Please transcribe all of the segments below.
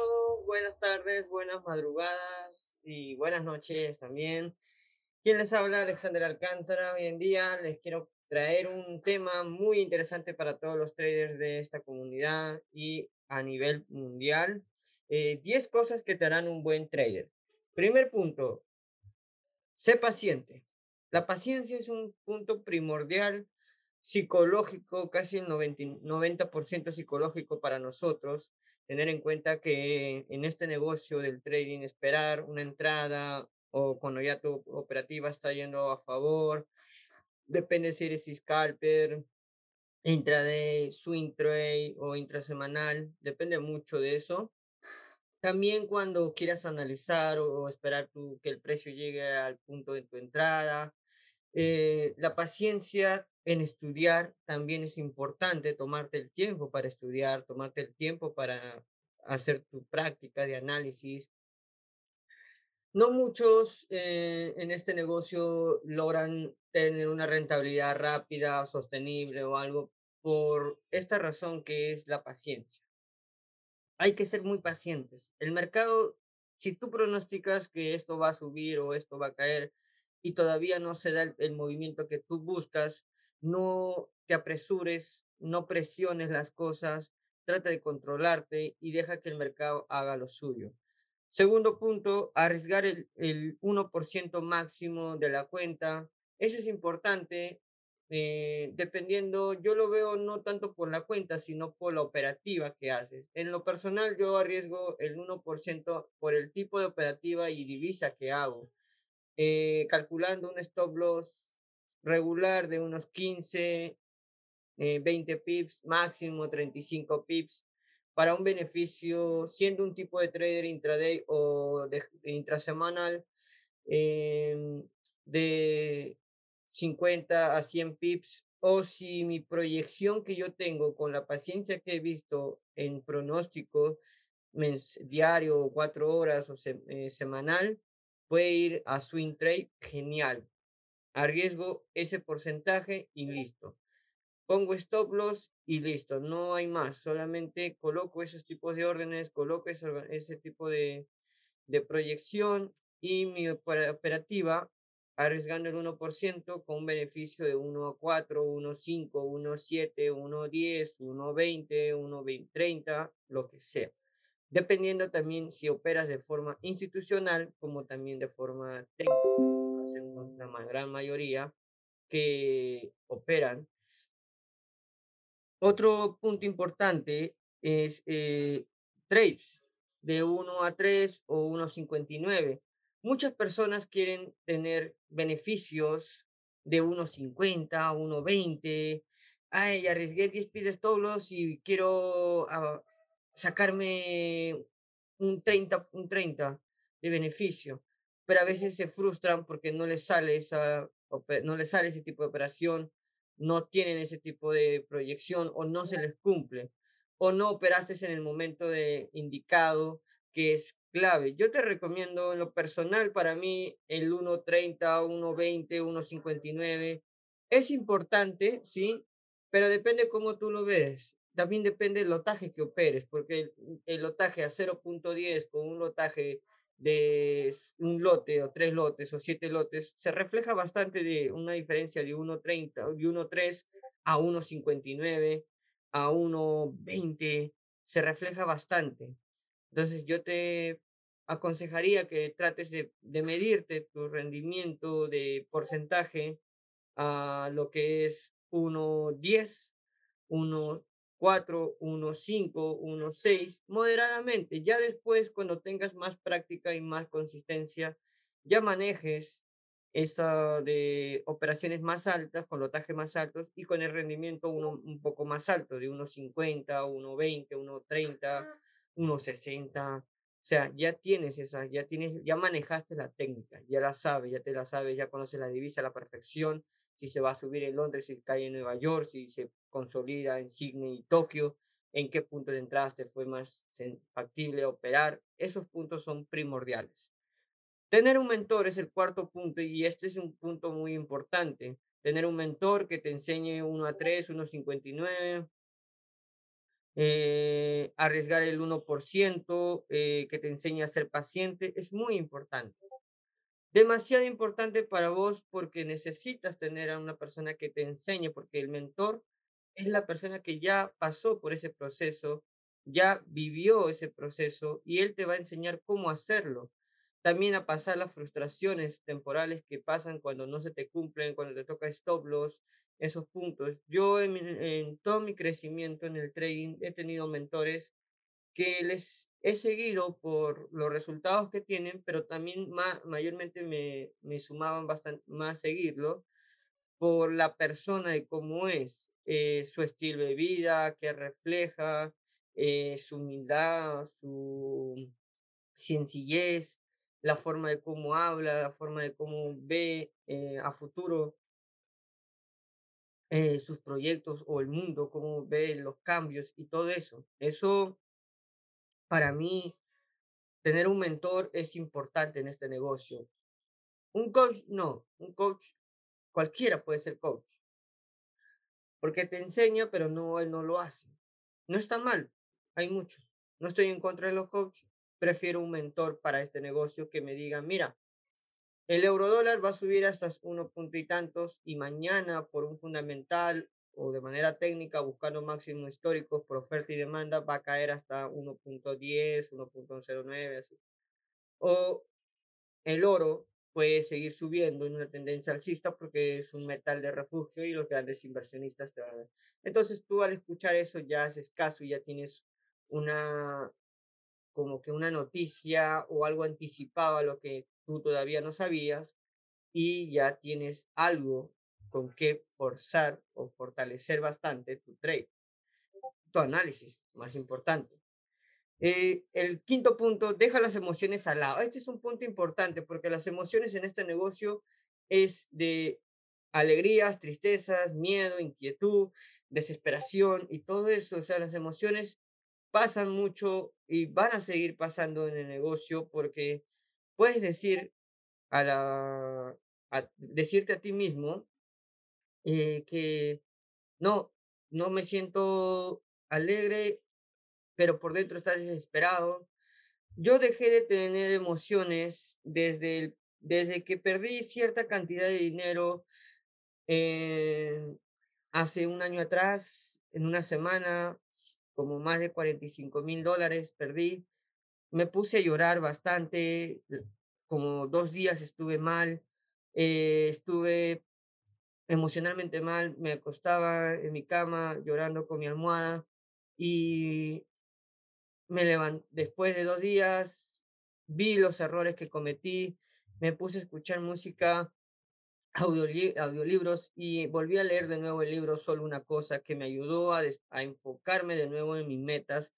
todo, buenas tardes, buenas madrugadas y buenas noches también. Quien les habla, Alexander Alcántara. Hoy en día les quiero traer un tema muy interesante para todos los traders de esta comunidad y a nivel mundial. 10 eh, cosas que te harán un buen trader. Primer punto, sé paciente. La paciencia es un punto primordial psicológico, casi el 90%, 90 psicológico para nosotros, tener en cuenta que en este negocio del trading, esperar una entrada o cuando ya tu operativa está yendo a favor, depende si eres scalper, intraday, swing trade o intrasemanal, depende mucho de eso. También cuando quieras analizar o, esperar tu, que el precio llegue al punto de tu entrada, eh, la paciencia en estudiar también es importante, tomarte el tiempo para estudiar, tomarte el tiempo para hacer tu práctica de análisis. No muchos eh, en este negocio logran tener una rentabilidad rápida, sostenible o algo por esta razón que es la paciencia. Hay que ser muy pacientes. El mercado, si tú pronosticas que esto va a subir o esto va a caer, y todavía no se da el, movimiento que tú buscas, no te apresures, no presiones las cosas, trata de controlarte y deja que el mercado haga lo suyo. Segundo punto, arriesgar el, el 1% máximo de la cuenta. Eso es importante, eh, dependiendo, yo lo veo no tanto por la cuenta, sino por la operativa que haces. En lo personal, yo arriesgo el 1% por el tipo de operativa y divisa que hago. Eh, calculando un stop loss regular de unos 15, 20 eh, pips, máximo 35 pips, para un beneficio, siendo un tipo de trader intraday o de, intrasemanal, em, de 50 a 100 pips, o si mi proyección que yo tengo con la paciencia que he visto en pronóstico diario, cuatro horas o eh, semanal, puede ir a swing trade, genial. Arriesgo ese porcentaje y listo. Pongo stop loss y listo. No hay más. Solamente coloco esos tipos de órdenes, coloco ese, tipo de, de proyección y mi operativa arriesgando el 1% con un beneficio de 1 a 4, 1 a 5, 1 a 7, 1 a 10, 1 a 20, 1 a 20, 30, lo que sea dependiendo también si operas de forma institucional como también de forma técnica, la gran mayoría que operan. Otro punto importante es eh, trades de 1 a 3 o 1.59. Muchas personas quieren tener beneficios de 1.50, 1.20. Ay, arriesgué 10 pies todos y quiero ah, sacarme un 30, un 30 de beneficio, pero a veces se frustran porque no les sale esa, no les sale ese tipo de operación, no tienen ese tipo de proyección o no se les cumple o no operaste en el momento de indicado que es clave. Yo te recomiendo en lo personal para mí el 1.30, 1.20, 1.59 es importante, sí, pero depende cómo tú lo ves también depende del lotaje que operes, porque el, lotaje a 0.10 con un lotaje de un lote o tres lotes o siete lotes, se refleja bastante de una diferencia de 1.30, de 1.3 a 1.59, a 1.20, se refleja bastante. Entonces yo te aconsejaría que trates de, de medirte tu rendimiento de porcentaje a lo que es 1.10, 1 4, 1, 5, 1, 6, moderadamente. Ya después, cuando tengas más práctica y más consistencia, ya manejes esa de operaciones más altas, con lotaje más altos y con el rendimiento uno, un poco más alto, de 1.50, 1.20, 1.30, 1.60. O sea, ya tienes esa, ya tienes, ya manejaste la técnica, ya la sabes, ya te la sabes, ya conoces la divisa a la perfección, si se va a subir en Londres, si cae en Nueva York, si se consolida en Sydney y Tokio, en qué punto de entrada te fue más factible operar. Esos puntos son primordiales. Tener un mentor es el cuarto punto y este es un punto muy importante. Tener un mentor que te enseñe 1 a 3, 1 a 59, eh, arriesgar el 1%, eh, que te enseñe a ser paciente, es muy importante. Demasiado importante para vos porque necesitas tener a una persona que te enseñe, porque el mentor es la persona que ya pasó por ese proceso, ya vivió ese proceso y él te va a enseñar cómo hacerlo. También a pasar las frustraciones temporales que pasan cuando no se te cumplen, cuando te toca stop loss, esos puntos. Yo en, en todo mi crecimiento en el trading he tenido mentores que les he seguido por los resultados que tienen, pero también ma- mayormente me, me sumaban bastante más seguirlo por la persona de cómo es, eh, su estilo de vida, que refleja, eh, su humildad, su sencillez, la forma de cómo habla, la forma de cómo ve eh, a futuro eh, sus proyectos o el mundo, cómo ve los cambios y todo eso. Eso para mí Tener un mentor es importante en este negocio. Un coach, no, un coach, cualquiera puede ser coach, porque te enseña, pero no, él no lo hace. No está mal, hay muchos. No estoy en contra de los coaches, prefiero un mentor para este negocio que me diga, mira, el euro dólar va a subir hasta uno punto y tantos y mañana por un fundamental o de manera técnica buscando máximos históricos por oferta y demanda va a caer hasta 1.10, 1.09, así. O El oro puede seguir subiendo en una tendencia alcista porque es un metal de refugio y los grandes inversionistas te van a ver. Entonces tú al escuchar eso ya haces caso y ya tienes una, como que una noticia o algo anticipado a lo que tú todavía no sabías y ya tienes algo con que forzar o fortalecer bastante tu trade, tu análisis, más importante. Eh, el quinto punto, deja las emociones al lado. Este es un punto importante porque las emociones en este negocio es de alegrías, tristezas, miedo, inquietud, desesperación y todo eso. O sea, las emociones pasan mucho y van a seguir pasando en el negocio porque puedes decir a la, a- decirte a ti mismo eh, que no, no me siento alegre, pero por dentro estás desesperado Yo dejé de tener emociones desde el desde que perdí cierta cantidad de dinero, eh, hace un año atrás, en una semana, como más de cuarenta y cinco mil dólares perdí. Me puse a llorar bastante, como 2 días estuve mal, eh, estuve emocionalmente mal, me acostaba en mi cama llorando con mi almohada y Me levan después de 2 días, vi los errores que cometí, me puse a escuchar música, audioli audiolibros y volví a leer de nuevo el libro Solo una cosa, que me ayudó a enfocarme de nuevo en mis metas,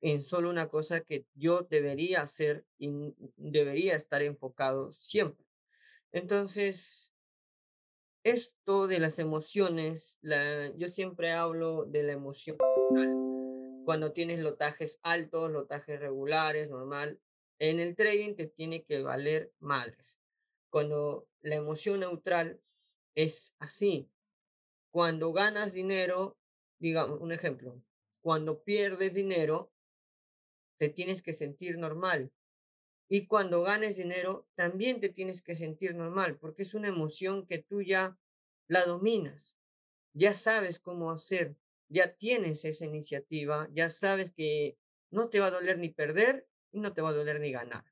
en solo una cosa que yo debería hacer y debería estar enfocado siempre. Entonces, esto de las emociones, yo siempre hablo de la emoción cuando tienes lotajes altos, lotajes regulares, normal. En el trading te tiene que valer madres. Cuando la emoción neutral es así. Cuando ganas dinero, digamos, un ejemplo, cuando pierdes dinero, te tienes que sentir normal. Y cuando ganes dinero, también te tienes que sentir normal, porque es una emoción que tú ya la dominas ya sabes cómo hacer, ya tienes esa iniciativa, ya sabes que no te va a doler ni perder y no te va a doler ni ganar.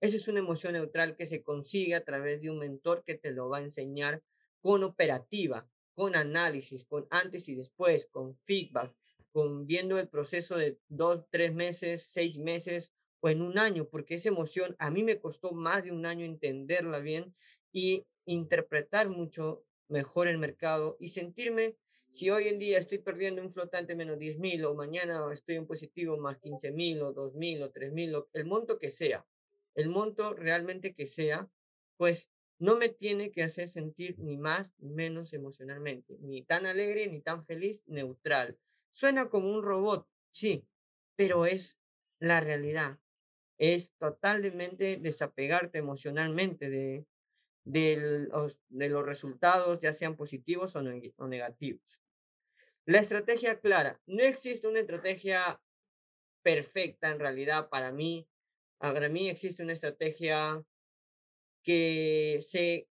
Esa es una emoción neutral que se consigue a través de un mentor que te lo va a enseñar con operativa, con análisis, con antes y después, con feedback, con viendo el proceso de dos, tres meses, seis meses o en un año, porque esa emoción a mí me costó más de un año entenderla bien y interpretar mucho mejor el mercado y sentirme, si hoy en día estoy perdiendo un flotante menos diez mil o mañana estoy en positivo más quince mil o dos mil o tres mil, o el monto que sea, el monto realmente que sea, pues no me tiene que hacer sentir ni más ni menos emocionalmente, ni tan alegre ni tan feliz, neutral. Suena como un robot, sí, pero es la realidad. Es totalmente desapegarte emocionalmente de, de los, de los resultados, ya sean positivos o negativos. La estrategia clara. No existe una estrategia perfecta en realidad para mí. Para mí existe una estrategia que se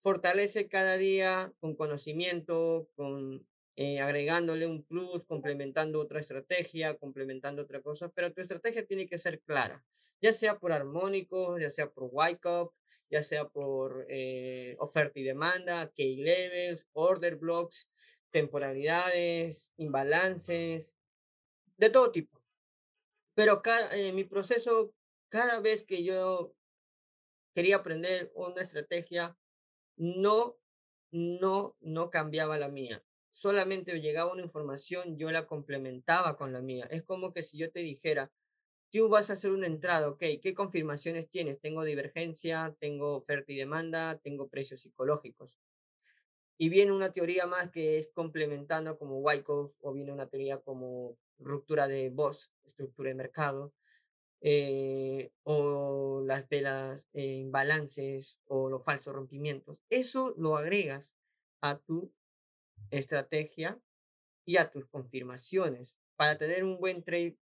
fortalece cada día con conocimiento, con eh, agregándole un plus, complementando otra estrategia, complementando otra cosa, pero tu estrategia tiene que ser clara, ya sea por armónicos, ya sea por Wyckoff, ya sea por eh, oferta y demanda, key levels, order blocks, temporalidades, imbalances, de todo tipo. Pero cada, eh, mi proceso, cada vez que yo quería aprender una estrategia, no, no, no cambiaba la mía. Solamente llegaba una información, yo la complementaba con la mía. Es como que si yo te dijera, tú vas a hacer una entrada, ok, ¿qué confirmaciones tienes? Tengo divergencia, tengo oferta y demanda, tengo precios psicológicos. Y viene una teoría más que es complementando como Wyckoff o viene una teoría como ruptura de voz, estructura de mercado, eh, o las velas en balances o los falsos rompimientos. Eso lo agregas a tu estrategia y a tus confirmaciones. Para tener un buen trade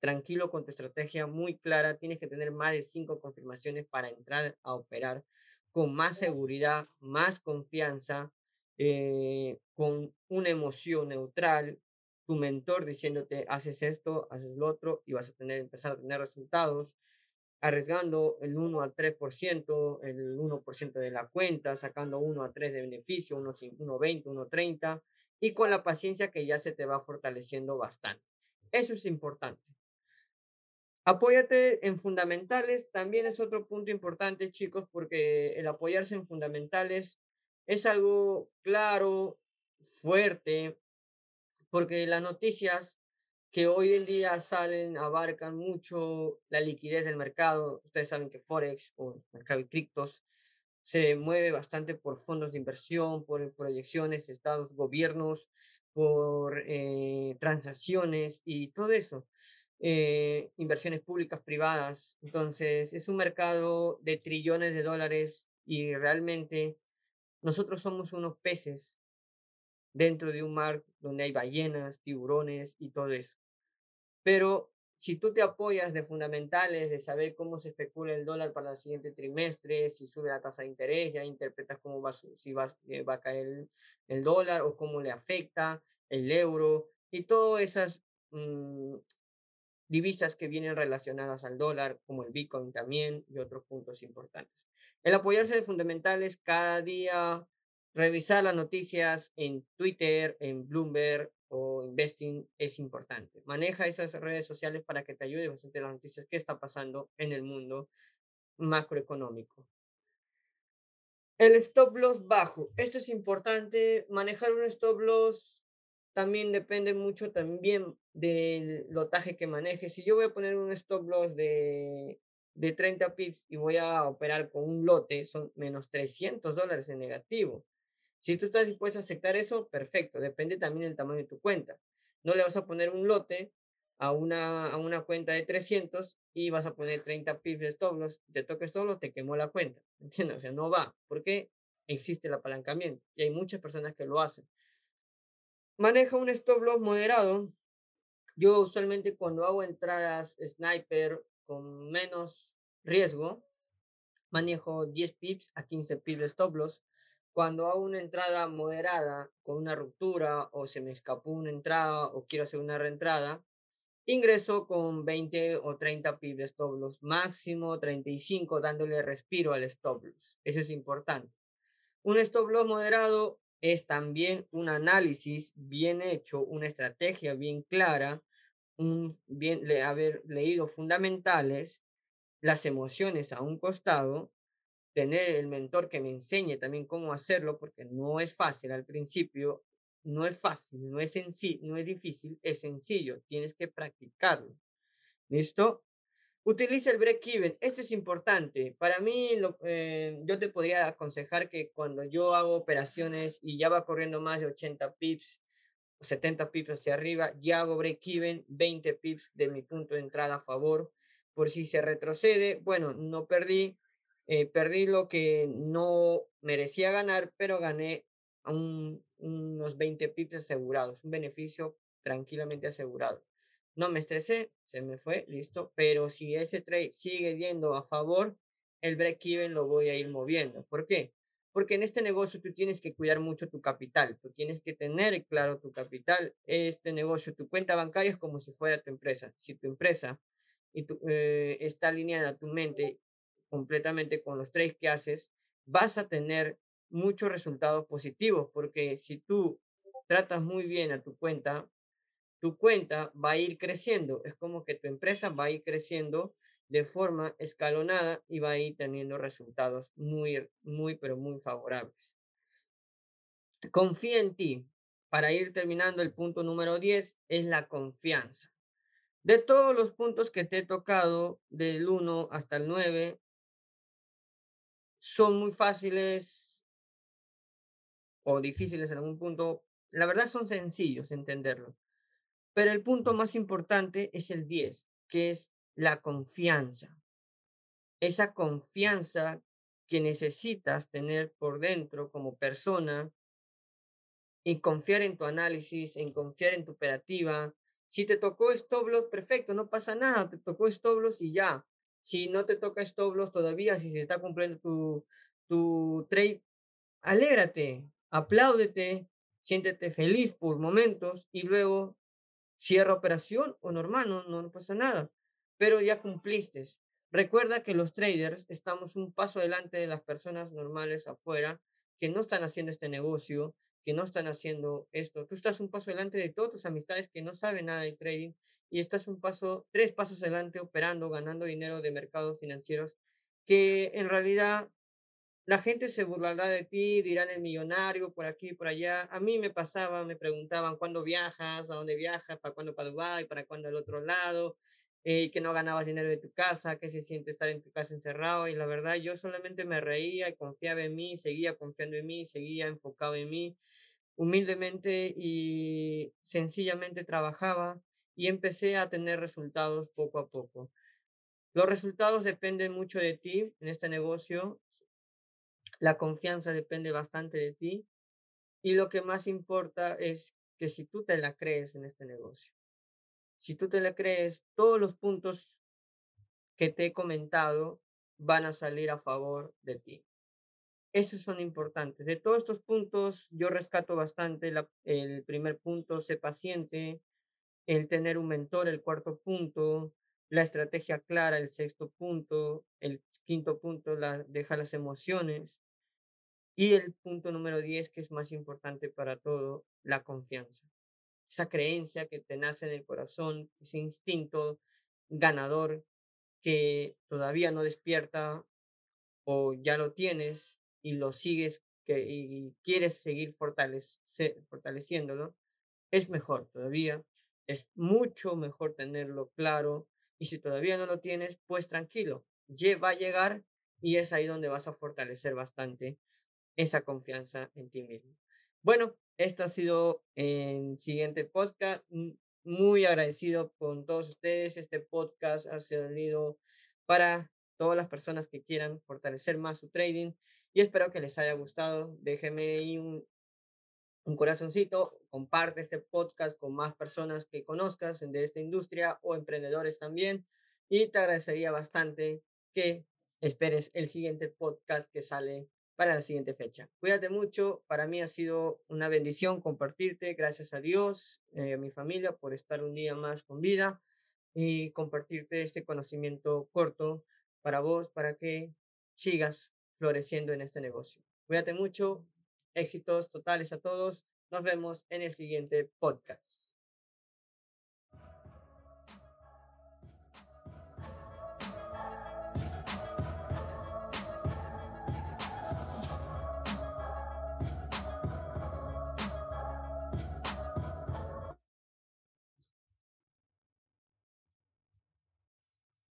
tranquilo con tu estrategia muy clara, tienes que tener más de cinco confirmaciones para entrar a operar con más seguridad, más confianza, eh, con una emoción neutral, tu mentor diciéndote, haces esto, haces lo otro, y vas a tener, empezar a tener resultados, arriesgando el 1 al 3%, el 1% de la cuenta, sacando 1 a 3 de beneficio, 1.20, 1.30, y con la paciencia que ya se te va fortaleciendo bastante. Eso es importante. Apóyate en fundamentales, también es otro punto importante, chicos, porque el apoyarse en fundamentales es algo claro, fuerte, porque las noticias que hoy en día salen abarcan mucho la liquidez del mercado. Ustedes saben que Forex o mercado de criptos se mueve bastante por fondos de inversión, por proyecciones, estados, gobiernos, por eh, transacciones y todo eso. Eh, inversiones públicas, privadas. Entonces, es un mercado de trillones de dólares y realmente nosotros somos unos peces dentro de un mar donde hay ballenas, tiburones y todo eso. Pero si tú te apoyas de fundamentales, de saber cómo se especula el dólar para el siguiente trimestre, si sube la tasa de interés, ya interpretas cómo va, si va, eh, va a caer el, dólar o cómo le afecta el euro y todas esas mm, divisas que vienen relacionadas al dólar, como el Bitcoin también y otros puntos importantes. El apoyarse de fundamentales cada día revisar las noticias en Twitter, en Bloomberg o Investing es importante. Maneja esas redes sociales para que te ayude bastante las noticias que está pasando en el mundo macroeconómico. El stop loss bajo. Esto es importante. Manejar un stop loss también depende mucho también del lotaje que manejes. Si yo voy a poner un stop loss de, de 30 pips y voy a operar con un lote, son menos 300 dólares en negativo. Si tú estás dispuesto a aceptar eso, perfecto. Depende también del tamaño de tu cuenta. No le vas a poner un lote a una, a una cuenta de 300 y vas a poner 30 pips de stop loss. Te toques solo, te quemó la cuenta. ¿Entiendes? O sea, no va. Porque existe el apalancamiento y hay muchas personas que lo hacen. Maneja un stop loss moderado. Yo usualmente cuando hago entradas sniper con menos riesgo, manejo 10 pips a 15 pips de stop loss cuando hago una entrada moderada con una ruptura o se me escapó una entrada o quiero hacer una reentrada, ingreso con 20 o 30 pips de stop loss, máximo 35 dándole respiro al stop loss. Eso es importante. Un stop loss moderado es también un análisis bien hecho, una estrategia bien clara, un bien haber leído fundamentales, las emociones a un costado tener el mentor que me enseñe también cómo hacerlo, porque no es fácil al principio, no es fácil, no es, no es difícil, es sencillo, tienes que practicarlo. ¿Listo? Utiliza el break-even. Esto es importante. Para mí, lo, eh, yo te podría aconsejar que cuando yo hago operaciones y ya va corriendo más de 80 pips, 70 pips hacia arriba, ya hago break-even, 20 pips de mi punto de entrada a favor. Por si se retrocede, bueno, no perdí, eh, perdí lo que no merecía ganar, pero gané un unos 20 pips asegurados, un beneficio tranquilamente asegurado. No me estresé, se me fue, listo, pero si ese trade sigue yendo a favor, el break-even lo voy a ir moviendo. ¿Por qué? Porque en este negocio tú tienes que cuidar mucho tu capital, tú tienes que tener claro tu capital. Este negocio, tu cuenta bancaria es como si fuera tu empresa. Si tu empresa eh, está alineada tu mente completamente con los trades que haces, vas a tener muchos resultados positivos, porque si tú tratas muy bien a tu cuenta, tu cuenta va a ir creciendo. Es como que tu empresa va a ir creciendo de forma escalonada y va a ir teniendo resultados muy, muy, pero muy favorables. Confía en ti. Para ir terminando, el punto número 10 es la confianza. De todos los puntos que te he tocado, del 1 hasta el 9, son muy fáciles o difíciles en algún punto. La verdad son sencillos entenderlo. Pero el punto más importante es el 10, que es la confianza. Esa confianza que necesitas tener por dentro como persona y confiar en tu análisis, en confiar en tu operativa. Si te tocó stop loss, perfecto, no pasa nada, te tocó stop loss y ya. Si no te toca stop loss todavía, si se está cumpliendo tu, tu trade, alégrate, apláudete, siéntete feliz por momentos y luego cierra operación o normal, no, no pasa nada pero ya cumpliste. Recuerda que los traders estamos un paso adelante de las personas normales afuera que no están haciendo este negocio, que no están haciendo esto. Tú estás un paso adelante de todas tus amistades que no saben nada de trading y estás un paso, tres pasos adelante operando, ganando dinero de mercados financieros que en realidad la gente se burlará de ti, dirán el millonario por aquí, por allá. A mí me pasaba, me preguntaban, ¿cuándo viajas? ¿A dónde viajas? ¿Para cuándo para Dubái? ¿Para cuándo al otro lado? eh, que no ganabas dinero de tu casa, que se siente estar en tu casa encerrado. Y la verdad, yo solamente me reía y confiaba en mí, seguía confiando en mí, seguía enfocado en mí, humildemente y sencillamente trabajaba y empecé a tener resultados poco a poco. Los resultados dependen mucho de ti en este negocio. La confianza depende bastante de ti. Y lo que más importa es que si tú te la crees en este negocio, si tú te la crees, todos los puntos que te he comentado van a salir a favor de ti. Esos son importantes. De todos estos puntos, yo rescato bastante el primer punto, sé paciente, el tener un mentor, el cuarto punto, la estrategia clara, el sexto punto, el quinto punto, la, deja las emociones. Y el punto número diez, que es más importante para todo, la confianza. Esa creencia que te nace en el corazón, ese instinto ganador que todavía no despierta o ya lo tienes y lo sigues que, y quieres seguir fortaleciéndolo, es mejor todavía, es mucho mejor tenerlo claro y si todavía no lo tienes, pues tranquilo, va a llegar y es ahí donde vas a fortalecer bastante esa confianza en ti mismo. Bueno, esto ha sido el siguiente podcast. Muy agradecido con todos ustedes. Este podcast ha servido para todas las personas que quieran fortalecer más su trading y espero que les haya gustado. Déjenme ahí un, un corazoncito, comparte este podcast con más personas que conozcas de esta industria o emprendedores también y te agradecería bastante que esperes el siguiente podcast que sale para la siguiente fecha. Cuídate mucho, para mí ha sido una bendición compartirte, gracias a Dios, eh, a mi familia por estar un día más con vida y compartirte este conocimiento corto para vos, para que sigas floreciendo en este negocio. Cuídate mucho, éxitos totales a todos, nos vemos en el siguiente podcast.